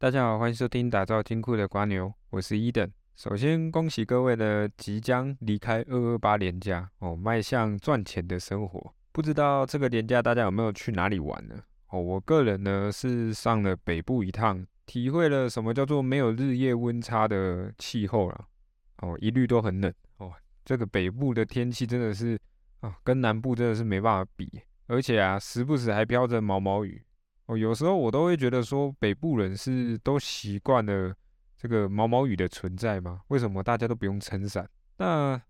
大家好，欢迎收听打造金库的瓜牛，我是伊登。首先恭喜各位呢，即将离开二二八年假哦，迈向赚钱的生活。不知道这个年假大家有没有去哪里玩呢？哦，我个人呢是上了北部一趟，体会了什么叫做没有日夜温差的气候了。哦，一律都很冷哦。这个北部的天气真的是啊，跟南部真的是没办法比，而且啊，时不时还飘着毛毛雨。哦，有时候我都会觉得说，北部人是都习惯了这个毛毛雨的存在吗？为什么大家都不用撑伞？那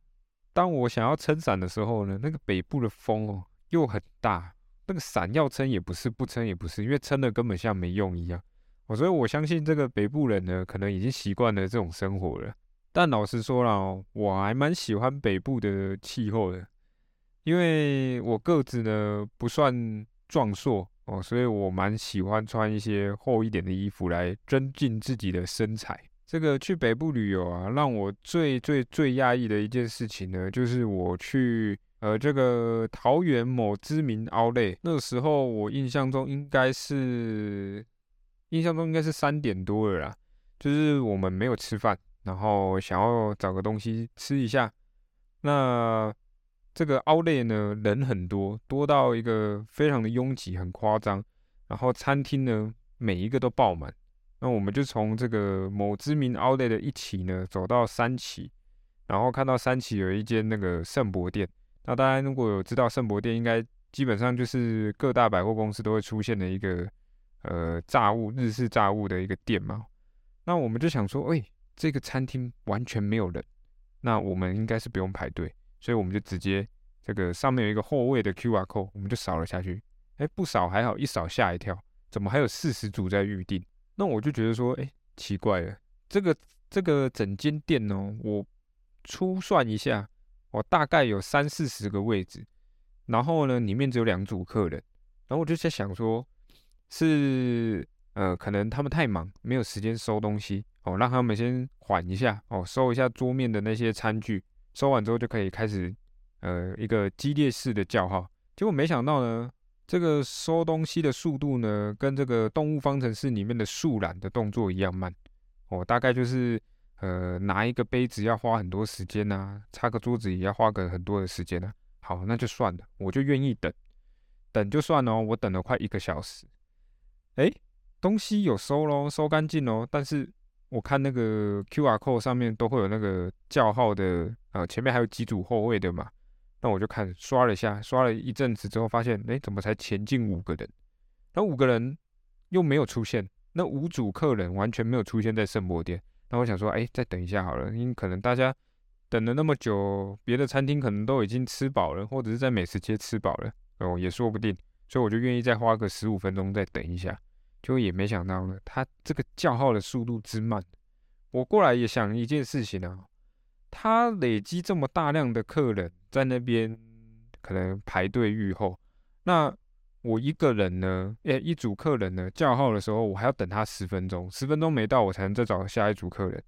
当我想要撑伞的时候呢，那个北部的风哦又很大，那个伞要撑也不是，不撑也不是，因为撑了根本像没用一样。哦，所以我相信这个北部人呢，可能已经习惯了这种生活了。但老实说了，我还蛮喜欢北部的气候的，因为我个子呢不算壮硕。哦，所以我蛮喜欢穿一些厚一点的衣服来增进自己的身材。这个去北部旅游啊，让我最最最压抑的一件事情呢，就是我去呃这个桃园某知名奥莱，那时候我印象中应该是印象中应该是三点多了啦，就是我们没有吃饭，然后想要找个东西吃一下，那。这个奥莱呢，人很多，多到一个非常的拥挤，很夸张。然后餐厅呢，每一个都爆满。那我们就从这个某知名奥莱的一起呢，走到三期，然后看到三期有一间那个圣博店。那大家如果有知道圣博店，应该基本上就是各大百货公司都会出现的一个呃炸物日式炸物的一个店嘛。那我们就想说，哎，这个餐厅完全没有人，那我们应该是不用排队。所以我们就直接这个上面有一个后位的 Q R code，我们就扫了下去。哎，不扫还好，一扫吓一跳，怎么还有四十组在预定？那我就觉得说，哎，奇怪了，这个这个整间店呢，我粗算一下，我大概有三四十个位置，然后呢，里面只有两组客人。然后我就在想说，是呃，可能他们太忙，没有时间收东西哦，让他们先缓一下哦，收一下桌面的那些餐具。收完之后就可以开始，呃，一个激烈式的叫号。结果没想到呢，这个收东西的速度呢，跟这个动物方程式里面的树懒的动作一样慢。哦，大概就是，呃，拿一个杯子要花很多时间呐，擦个桌子也要花个很多的时间呢。好，那就算了，我就愿意等，等就算了。我等了快一个小时，哎，东西有收喽，收干净喽，但是。我看那个 Q R code 上面都会有那个叫号的，呃，前面还有几组后位的嘛。那我就看刷了一下，刷了一阵子之后，发现，哎，怎么才前进五个人？那五个人又没有出现，那五组客人完全没有出现在圣博店。那我想说，哎，再等一下好了，因为可能大家等了那么久，别的餐厅可能都已经吃饱了，或者是在美食街吃饱了，哦，也说不定。所以我就愿意再花个十五分钟再等一下。就也没想到呢，他这个叫号的速度之慢。我过来也想一件事情啊，他累积这么大量的客人在那边可能排队预后，那我一个人呢，诶，一组客人呢叫号的时候，我还要等他十分钟，十分钟没到，我才能再找下一组客人。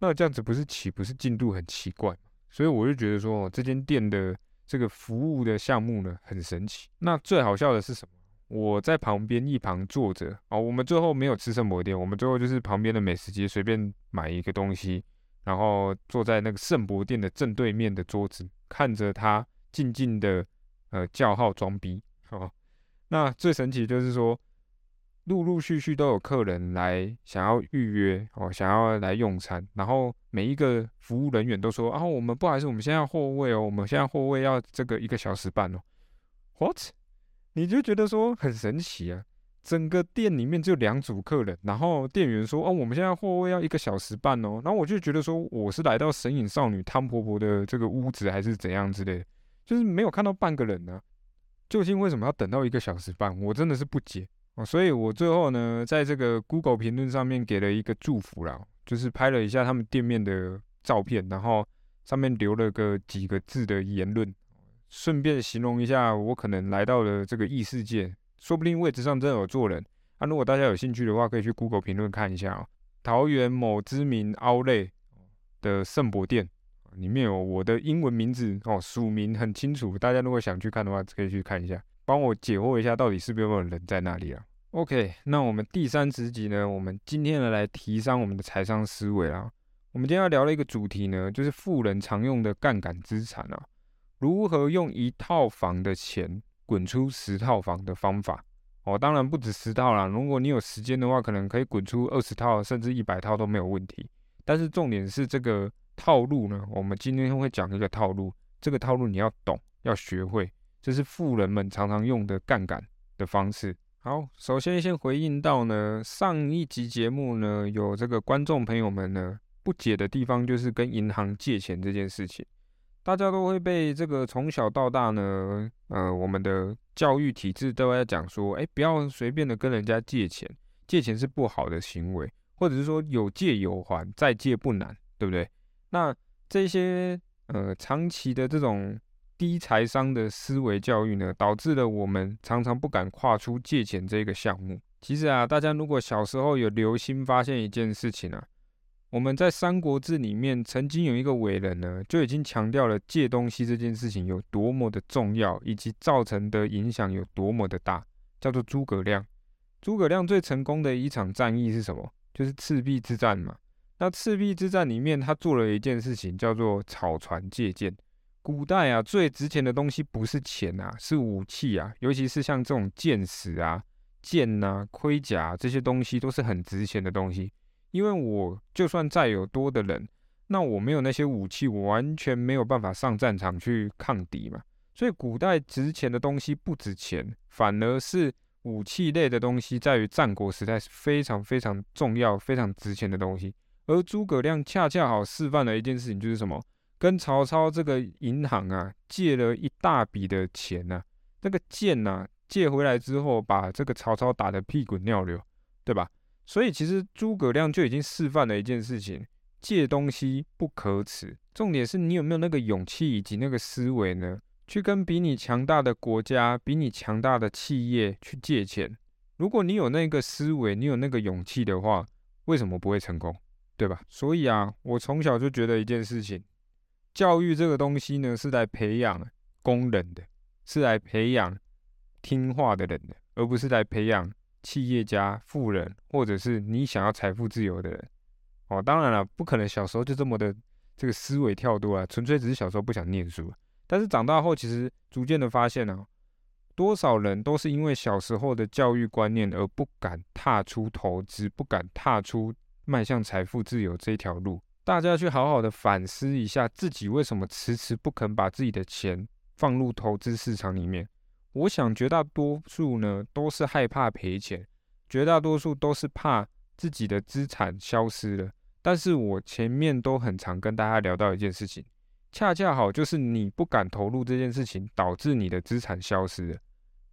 那这样子不是岂不是进度很奇怪所以我就觉得说，这间店的这个服务的项目呢很神奇。那最好笑的是什么？我在旁边一旁坐着哦，我们最后没有吃圣博店，我们最后就是旁边的美食街随便买一个东西，然后坐在那个圣博店的正对面的桌子，看着他静静的呃叫号装逼哦。那最神奇就是说，陆陆续续都有客人来想要预约哦，想要来用餐，然后每一个服务人员都说啊，我们不好意思，我们现在货位哦，我们现在货位要这个一个小时半哦。What？你就觉得说很神奇啊，整个店里面只有两组客人，然后店员说：“哦，我们现在货位要一个小时半哦。”然后我就觉得说，我是来到神隐少女汤婆婆的这个屋子，还是怎样之类，就是没有看到半个人呢。究竟为什么要等到一个小时半？我真的是不解哦。所以我最后呢，在这个 Google 评论上面给了一个祝福啦，就是拍了一下他们店面的照片，然后上面留了个几个字的言论。顺便形容一下，我可能来到了这个异世界，说不定位置上真的有坐人。啊，如果大家有兴趣的话，可以去 Google 评论看一下哦。桃园某知名奥类的圣博店，里面有我的英文名字哦，署名很清楚。大家如果想去看的话，可以去看一下，帮我解惑一下，到底是不是有人在那里啊？OK，那我们第三十集呢，我们今天呢来提升我们的财商思维啊。我们今天要聊的一个主题呢，就是富人常用的杠杆资产啊，如何用一套房的钱滚出十套房的方法哦。当然不止十套啦，如果你有时间的话，可能可以滚出二十套甚至一百套都没有问题。但是重点是这个套路呢，我们今天会讲一个套路，这个套路你要懂，要学会，这是富人们常常用的杠杆的方式。好，首先先回应到呢，上一集节目呢，有这个观众朋友们呢不解的地方，就是跟银行借钱这件事情，大家都会被这个从小到大呢，呃，我们的教育体制都在讲说，哎，不要随便的跟人家借钱，借钱是不好的行为，或者是说有借有还，再借不难，对不对？那这些呃长期的这种。低财商的思维教育呢，导致了我们常常不敢跨出借钱这个项目。其实啊，大家如果小时候有留心发现一件事情啊，我们在《三国志》里面曾经有一个伟人呢，就已经强调了借东西这件事情有多么的重要，以及造成的影响有多么的大，叫做诸葛亮。诸葛亮最成功的一场战役是什么？就是赤壁之战嘛。那赤壁之战里面，他做了一件事情，叫做草船借箭。古代啊，最值钱的东西不是钱啊，是武器啊。尤其是像这种剑矢啊、剑呐、盔甲这些东西，都是很值钱的东西。因为我就算再有多的人，那我没有那些武器，我完全没有办法上战场去抗敌嘛。所以古代值钱的东西不值钱，反而是武器类的东西，在于战国时代是非常非常重要、非常值钱的东西。而诸葛亮恰恰好示范了一件事情，就是什么？跟曹操这个银行啊借了一大笔的钱呐，那个剑呐借回来之后，把这个曹操打得屁滚尿流，对吧？所以其实诸葛亮就已经示范了一件事情：借东西不可耻，重点是你有没有那个勇气以及那个思维呢？去跟比你强大的国家、比你强大的企业去借钱。如果你有那个思维，你有那个勇气的话，为什么不会成功？对吧？所以啊，我从小就觉得一件事情。教育这个东西呢，是来培养工人的，是来培养听话的人的，而不是来培养企业家、富人，或者是你想要财富自由的人。哦，当然了，不可能小时候就这么的这个思维跳多啊，纯粹只是小时候不想念书。但是长大后，其实逐渐的发现呢，多少人都是因为小时候的教育观念而不敢踏出投资，不敢踏出迈向财富自由这条路。大家去好好的反思一下，自己为什么迟迟不肯把自己的钱放入投资市场里面？我想绝大多数呢都是害怕赔钱，绝大多数都是怕自己的资产消失了。但是我前面都很常跟大家聊到一件事情，恰恰好就是你不敢投入这件事情，导致你的资产消失了。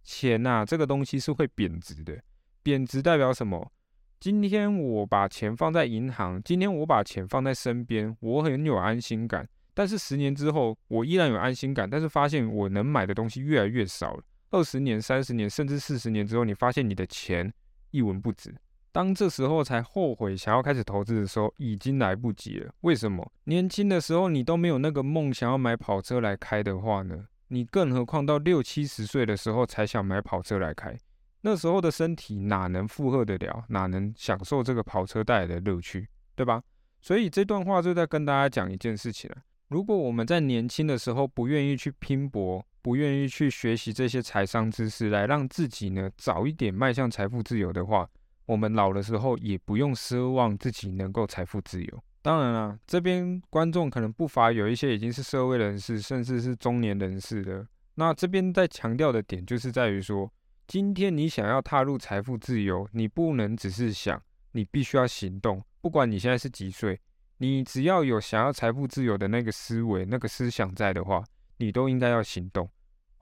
钱呐，这个东西是会贬值的，贬值代表什么？今天我把钱放在银行，今天我把钱放在身边，我很有安心感。但是十年之后，我依然有安心感，但是发现我能买的东西越来越少了。二十年、三十年，甚至四十年之后，你发现你的钱一文不值。当这时候才后悔想要开始投资的时候，已经来不及了。为什么？年轻的时候你都没有那个梦想要买跑车来开的话呢？你更何况到六七十岁的时候才想买跑车来开？那时候的身体哪能负荷得了，哪能享受这个跑车带来的乐趣，对吧？所以这段话就在跟大家讲一件事情了。如果我们在年轻的时候不愿意去拼搏，不愿意去学习这些财商知识，来让自己呢早一点迈向财富自由的话，我们老的时候也不用奢望自己能够财富自由。当然了，这边观众可能不乏有一些已经是社会人士，甚至是中年人士的。那这边在强调的点就是在于说。今天你想要踏入财富自由，你不能只是想，你必须要行动。不管你现在是几岁，你只要有想要财富自由的那个思维、那个思想在的话，你都应该要行动。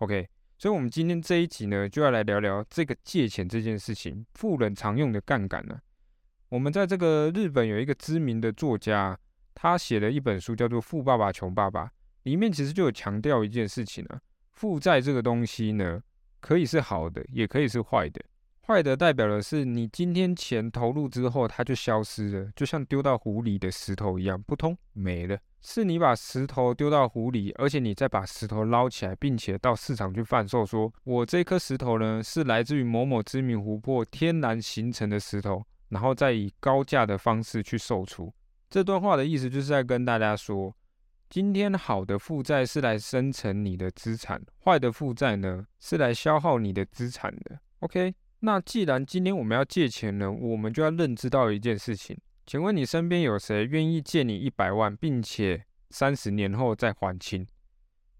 OK，所以，我们今天这一集呢，就要来聊聊这个借钱这件事情，富人常用的杠杆呢。我们在这个日本有一个知名的作家，他写了一本书，叫做《富爸爸穷爸爸》，里面其实就有强调一件事情啊，负债这个东西呢。可以是好的，也可以是坏的。坏的代表的是你今天钱投入之后，它就消失了，就像丢到湖里的石头一样，扑通没了。是你把石头丢到湖里，而且你再把石头捞起来，并且到市场去贩售，说我这颗石头呢是来自于某某知名湖泊天然形成的石头，然后再以高价的方式去售出。这段话的意思就是在跟大家说，今天好的负债是来生成你的资产，坏的负债呢是来消耗你的资产的。OK，那既然今天我们要借钱呢，我们就要认知到一件事情。请问你身边有谁愿意借你一百万，并且三十年后再还清？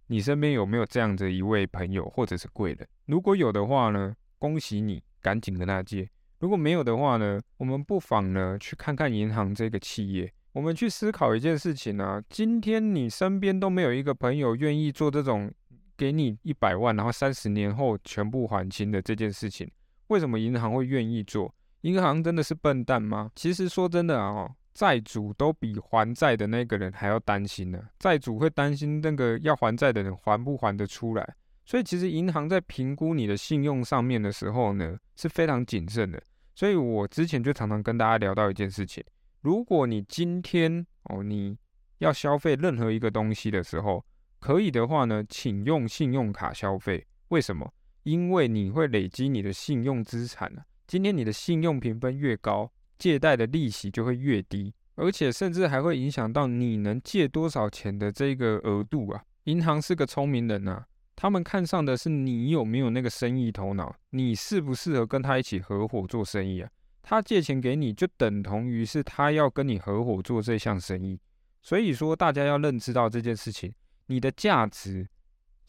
你身边有没有这样的一位朋友或者是贵人？如果有的话呢，恭喜你，赶紧跟他借；如果没有的话呢，我们不妨呢去看看银行这个企业，我们去思考一件事情啊。今天你身边都没有一个朋友愿意做这种给你一百万，然后三十年后全部还清的这件事情，为什么银行会愿意做？银行真的是笨蛋吗？其实说真的啊，债主都比还债的那个人还要担心呢。债主会担心那个要还债的人还不还得出来，所以其实银行在评估你的信用上面的时候呢，是非常谨慎的。所以我之前就常常跟大家聊到一件事情：如果你今天哦你要消费任何一个东西的时候，可以的话呢，请用信用卡消费。为什么？因为你会累积你的信用资产呢。今天你的信用评分越高，借贷的利息就会越低，而且甚至还会影响到你能借多少钱的这个额度啊！银行是个聪明人呐，他们看上的是你有没有那个生意头脑，你适不适合跟他一起合伙做生意啊？他借钱给你，就等同于是他要跟你合伙做这项生意。所以说，大家要认知到这件事情，你的价值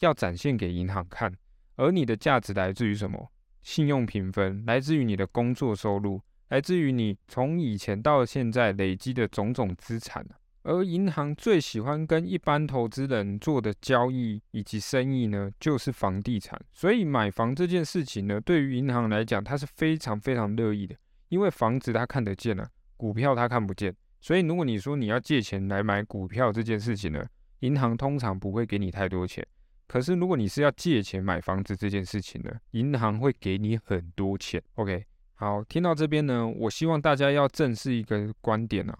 要展现给银行看，而你的价值来自于什么？信用评分来自于你的工作收入，来自于你从以前到现在累积的种种资产。而银行最喜欢跟一般投资人做的交易以及生意呢，就是房地产。所以买房这件事情呢，对于银行来讲，它是非常非常乐意的，因为房子它看得见啊，股票它看不见。所以如果你说你要借钱来买股票这件事情呢，银行通常不会给你太多钱。可是，如果你是要借钱买房子这件事情呢，银行会给你很多钱。OK，好，听到这边呢，我希望大家要正视一个观点啊，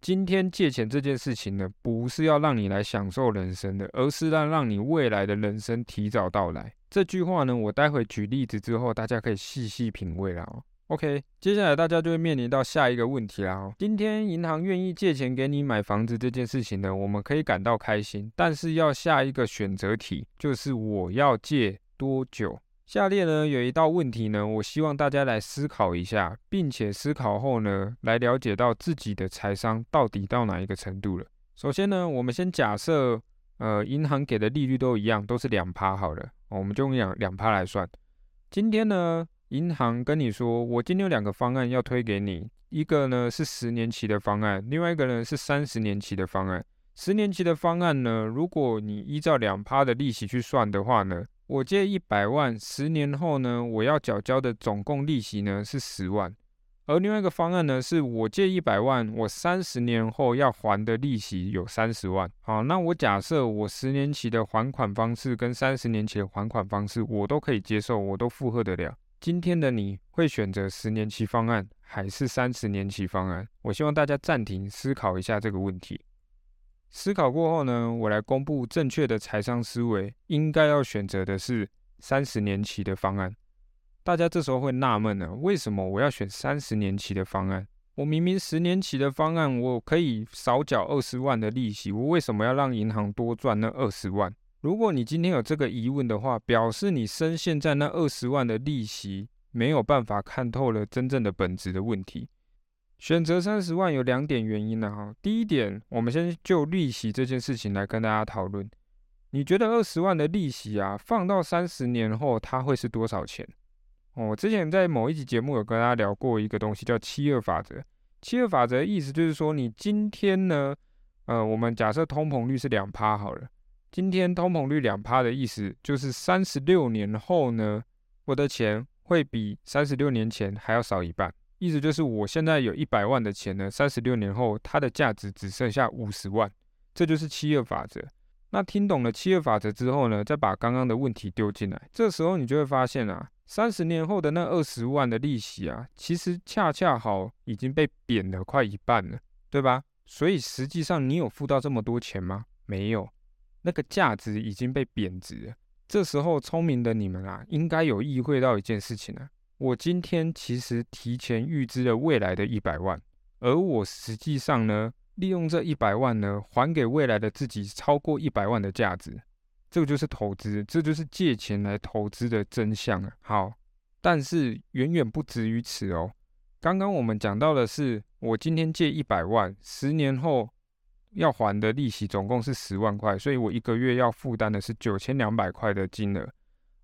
今天借钱这件事情呢，不是要让你来享受人生的，而是让让你未来的人生提早到来。这句话呢，我待会举例子之后，大家可以细细品味了。OK，接下来大家就会面临到下一个问题啦。今天银行愿意借钱给你买房子这件事情呢，我们可以感到开心，但是要下一个选择题，就是我要借多久？下列呢有一道问题呢，我希望大家来思考一下，并且思考后呢，来了解到自己的财商到底到哪一个程度了。首先呢，我们先假设，呃，银行给的利率都一样，都是两趴好了，我们就用两两趴来算。今天呢？银行跟你说，我今天有两个方案要推给你，一个呢是十年期的方案，另外一个呢是三十年期的方案。十年期的方案呢，如果你依照两趴的利息去算的话呢，我借一百万，十年后呢我要缴交的总共利息呢是十万。而另外一个方案呢，是我借一百万，我三十年后要还的利息有三十万。好，那我假设我十年期的还款方式跟三十年期的还款方式，我都可以接受，我都负荷得了。今天的你会选择十年期方案还是三十年期方案？我希望大家暂停思考一下这个问题。思考过后呢，我来公布正确的财商思维，应该要选择的是三十年期的方案。大家这时候会纳闷呢，为什么我要选三十年期的方案？我明明十年期的方案，我可以少缴二十万的利息，我为什么要让银行多赚那二十万？如果你今天有这个疑问的话，表示你深陷在那二十万的利息，没有办法看透了真正的本质的问题。选择三十万有两点原因呢哈。第一点，我们先就利息这件事情来跟大家讨论。你觉得二十万的利息啊，放到三十年后，它会是多少钱？我之前在某一集节目有跟大家聊过一个东西，叫七二法则。七二法则意思就是说，你今天呢，呃，我们假设通膨率是两趴好了。今天通膨率两趴的意思，就是三十六年后呢，我的钱会比三十六年前还要少一半。意思就是，我现在有一百万的钱呢，三十六年后它的价值只剩下五十万。这就是七二法则。那听懂了七二法则之后呢，再把刚刚的问题丢进来，这时候你就会发现啊，三十年后的那二十万的利息啊，其实恰恰好已经被贬了快一半了，对吧？所以实际上你有付到这么多钱吗？没有，那个价值已经被贬值了。这时候聪明的你们啊，应该有意会到一件事情啊，我今天其实提前预支了未来的一百万，而我实际上呢，利用这一百万呢，还给未来的自己超过一百万的价值。这个就是投资，这就是借钱来投资的真相啊。好，但是远远不止于此哦。刚刚我们讲到的是，我今天借一百万，十年后要还的利息总共是十万块，所以我一个月要负担的是九千两百块的金额。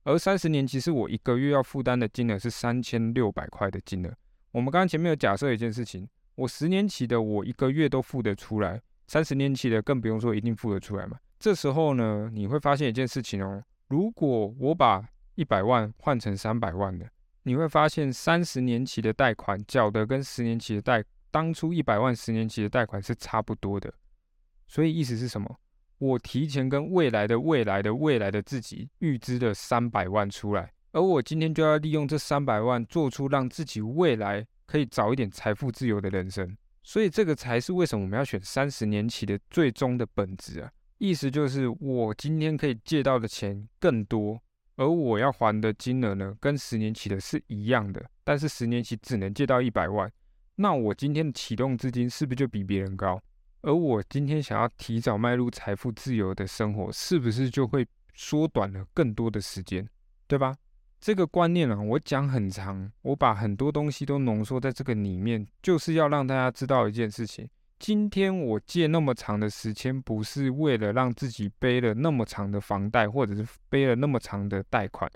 而三十年其实我一个月要负担的金额是三千六百块的金额。我们刚刚前面有假设一件事情，我十年期的我一个月都付得出来，三十年期的更不用说一定付得出来嘛。这时候呢，你会发现一件事情哦，如果我把一百万换成三百万的。你会发现，三十年期的贷款缴的跟十年期的贷，当初一百万十年期的贷款是差不多的。所以意思是什么？我提前跟未来的未来的未来的自己预支了三百万出来，而我今天就要利用这三百万，做出让自己未来可以早一点财富自由的人生。所以这个才是为什么我们要选三十年期的最终的本质啊！意思就是，我今天可以借到的钱更多。而我要还的金额呢，跟十年期的是一样的，但是十年期只能借到一百万，那我今天的启动资金是不是就比别人高？而我今天想要提早迈入财富自由的生活，是不是就会缩短了更多的时间，对吧？这个观念啊，我讲很长，我把很多东西都浓缩在这个里面，就是要让大家知道一件事情。今天我借那么长的时间，不是为了让自己背了那么长的房贷，或者是背了那么长的贷款。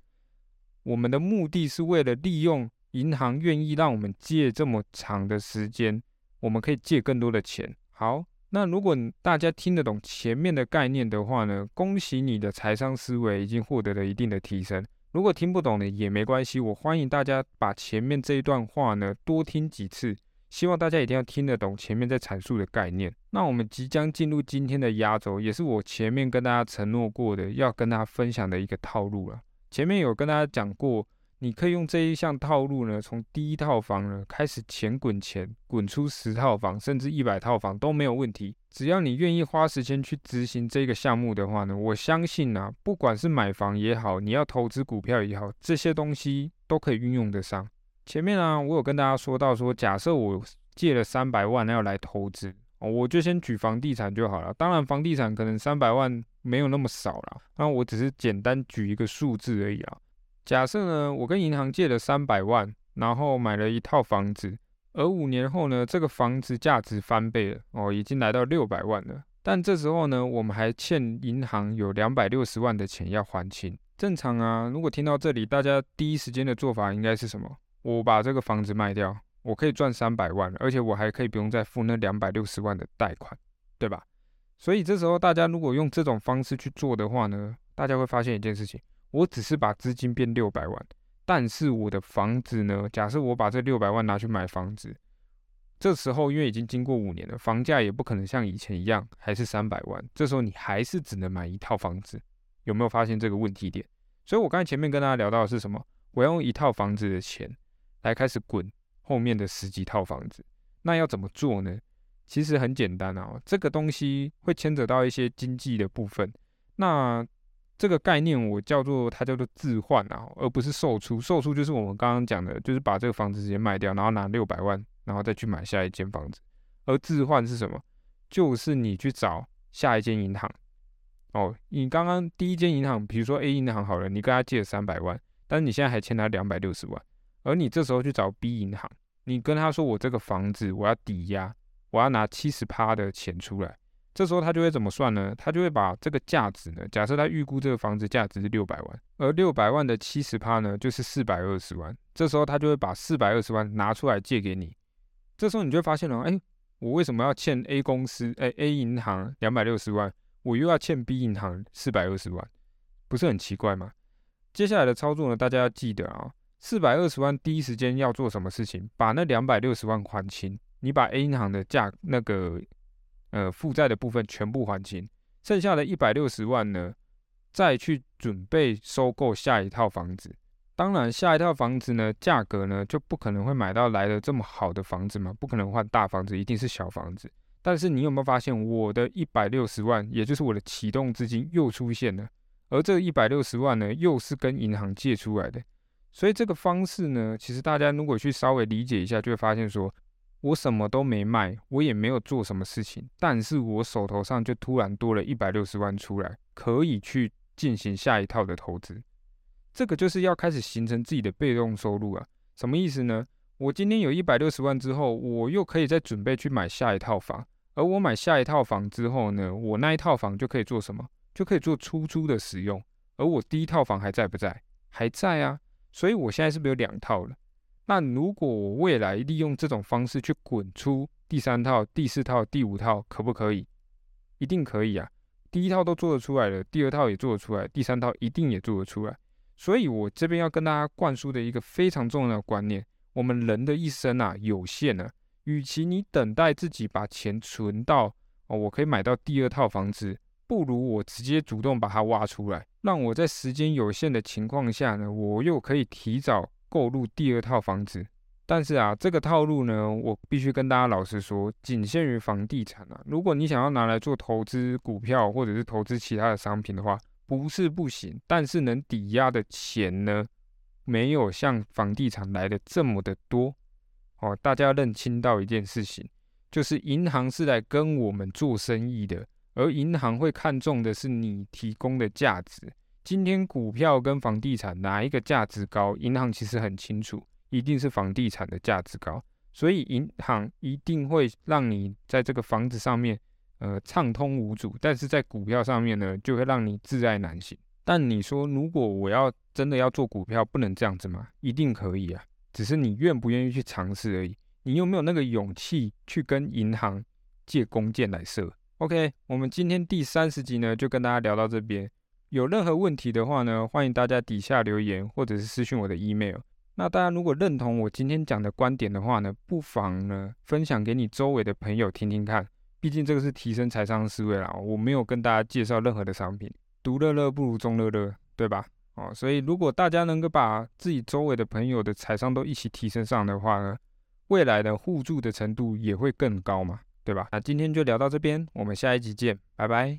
我们的目的是为了利用银行愿意让我们借这么长的时间，我们可以借更多的钱。好，那如果大家听得懂前面的概念的话呢，恭喜你的财商思维已经获得了一定的提升。如果听不懂的也没关系，我欢迎大家把前面这一段话呢多听几次。希望大家一定要听得懂前面在阐述的概念。那我们即将进入今天的压轴，也是我前面跟大家承诺过的，要跟大家分享的一个套路了。前面有跟大家讲过，你可以用这一项套路呢，从第一套房呢开始钱滚钱，滚出十套房，甚至一百套房都没有问题。只要你愿意花时间去执行这个项目的话呢，我相信呢，不管是买房也好，你要投资股票也好，这些东西都可以运用得上。前面啊，我有跟大家说到说，假设我借了三百万要来投资，我就先举房地产就好了。当然，房地产可能三百万没有那么少了，那我只是简单举一个数字而已啊。假设呢，我跟银行借了三百万，然后买了一套房子，而五年后呢，这个房子价值翻倍了，哦，已经来到六百万了。但这时候呢，我们还欠银行有两百六十万的钱要还清。正常啊，如果听到这里，大家第一时间的做法应该是什么？我把这个房子卖掉，我可以赚三百万，而且我还可以不用再付那两百六十万的贷款，对吧？所以这时候大家如果用这种方式去做的话呢，大家会发现一件事情：我只是把资金变六百万，但是我的房子呢？假设我把这六百万拿去买房子，这时候因为已经经过五年了，房价也不可能像以前一样还是三百万，这时候你还是只能买一套房子。有没有发现这个问题点？所以我刚才前面跟大家聊到的是什么？我要用一套房子的钱。来开始滚后面的十几套房子，那要怎么做呢？其实很简单啊，这个东西会牵扯到一些经济的部分。那这个概念我叫做它叫做置换啊，而不是售出。售出就是我们刚刚讲的，就是把这个房子直接卖掉，然后拿六百万，然后再去买下一间房子。而置换是什么？就是你去找下一间银行。哦，你刚刚第一间银行，比如说 A 银行好了，你跟他借了三百万，但是你现在还欠他两百六十万。而你这时候去找 B 银行，你跟他说我这个房子我要抵押，我要拿七十趴的钱出来，这时候他就会怎么算呢？他就会把这个价值呢，假设他预估这个房子价值是六百万，而六百万的七十趴呢就是四百二十万，这时候他就会把四百二十万拿出来借给你，这时候你就发现了，哎，我为什么要欠 A 公司，哎 A 银行两百六十万，我又要欠 B 银行四百二十万，不是很奇怪吗？接下来的操作呢，大家要记得啊。四百二十万，第一时间要做什么事情？把那两百六十万还清。你把 A 银行的价那个呃负债的部分全部还清，剩下的一百六十万呢，再去准备收购下一套房子。当然，下一套房子呢，价格呢就不可能会买到来的这么好的房子嘛，不可能换大房子，一定是小房子。但是你有没有发现，我的一百六十万，也就是我的启动资金又出现了，而这一百六十万呢，又是跟银行借出来的。所以这个方式呢，其实大家如果去稍微理解一下，就会发现说，我什么都没卖，我也没有做什么事情，但是我手头上就突然多了一百六十万出来，可以去进行下一套的投资。这个就是要开始形成自己的被动收入啊。什么意思呢？我今天有一百六十万之后，我又可以再准备去买下一套房。而我买下一套房之后呢，我那一套房就可以做什么？就可以做出租的使用。而我第一套房还在不在？还在啊。所以我现在是不是有两套了？那如果我未来利用这种方式去滚出第三套、第四套、第五套，可不可以？一定可以啊。第一套都做得出来了，第二套也做得出来，第三套一定也做得出来。所以我这边要跟大家灌输的一个非常重要的观念：我们人的一生啊有限啊。与其你等待自己把钱存到哦，我可以买到第二套房子，不如我直接主动把它挖出来，让我在时间有限的情况下呢，我又可以提早购入第二套房子。但是啊，这个套路呢，我必须跟大家老实说，仅限于房地产啊。如果你想要拿来做投资股票或者是投资其他的商品的话，不是不行，但是能抵押的钱呢，没有像房地产来的这么的多。哦，大家认清到一件事情，就是银行是来跟我们做生意的，而银行会看重的是你提供的价值。今天股票跟房地产哪一个价值高？银行其实很清楚，一定是房地产的价值高，所以银行一定会让你在这个房子上面，呃，畅通无阻。但是在股票上面呢，就会让你自爱难行。但你说，如果我要真的要做股票，不能这样子吗？一定可以啊。只是你愿不愿意去尝试而已，你有没有那个勇气去跟银行借弓箭来射？OK，我们今天第三十集呢，就跟大家聊到这边。有任何问题的话呢，欢迎大家底下留言或者是私讯我的 email。那大家如果认同我今天讲的观点的话呢，不妨呢分享给你周围的朋友听听看。毕竟这个是提升财商思维啦，我没有跟大家介绍任何的商品，独乐乐不如众乐乐，对吧？哦，所以如果大家能够把自己周围的朋友的财商都一起提升上的话呢，未来的互助的程度也会更高嘛，对吧？那今天就聊到这边，我们下一集见，拜拜。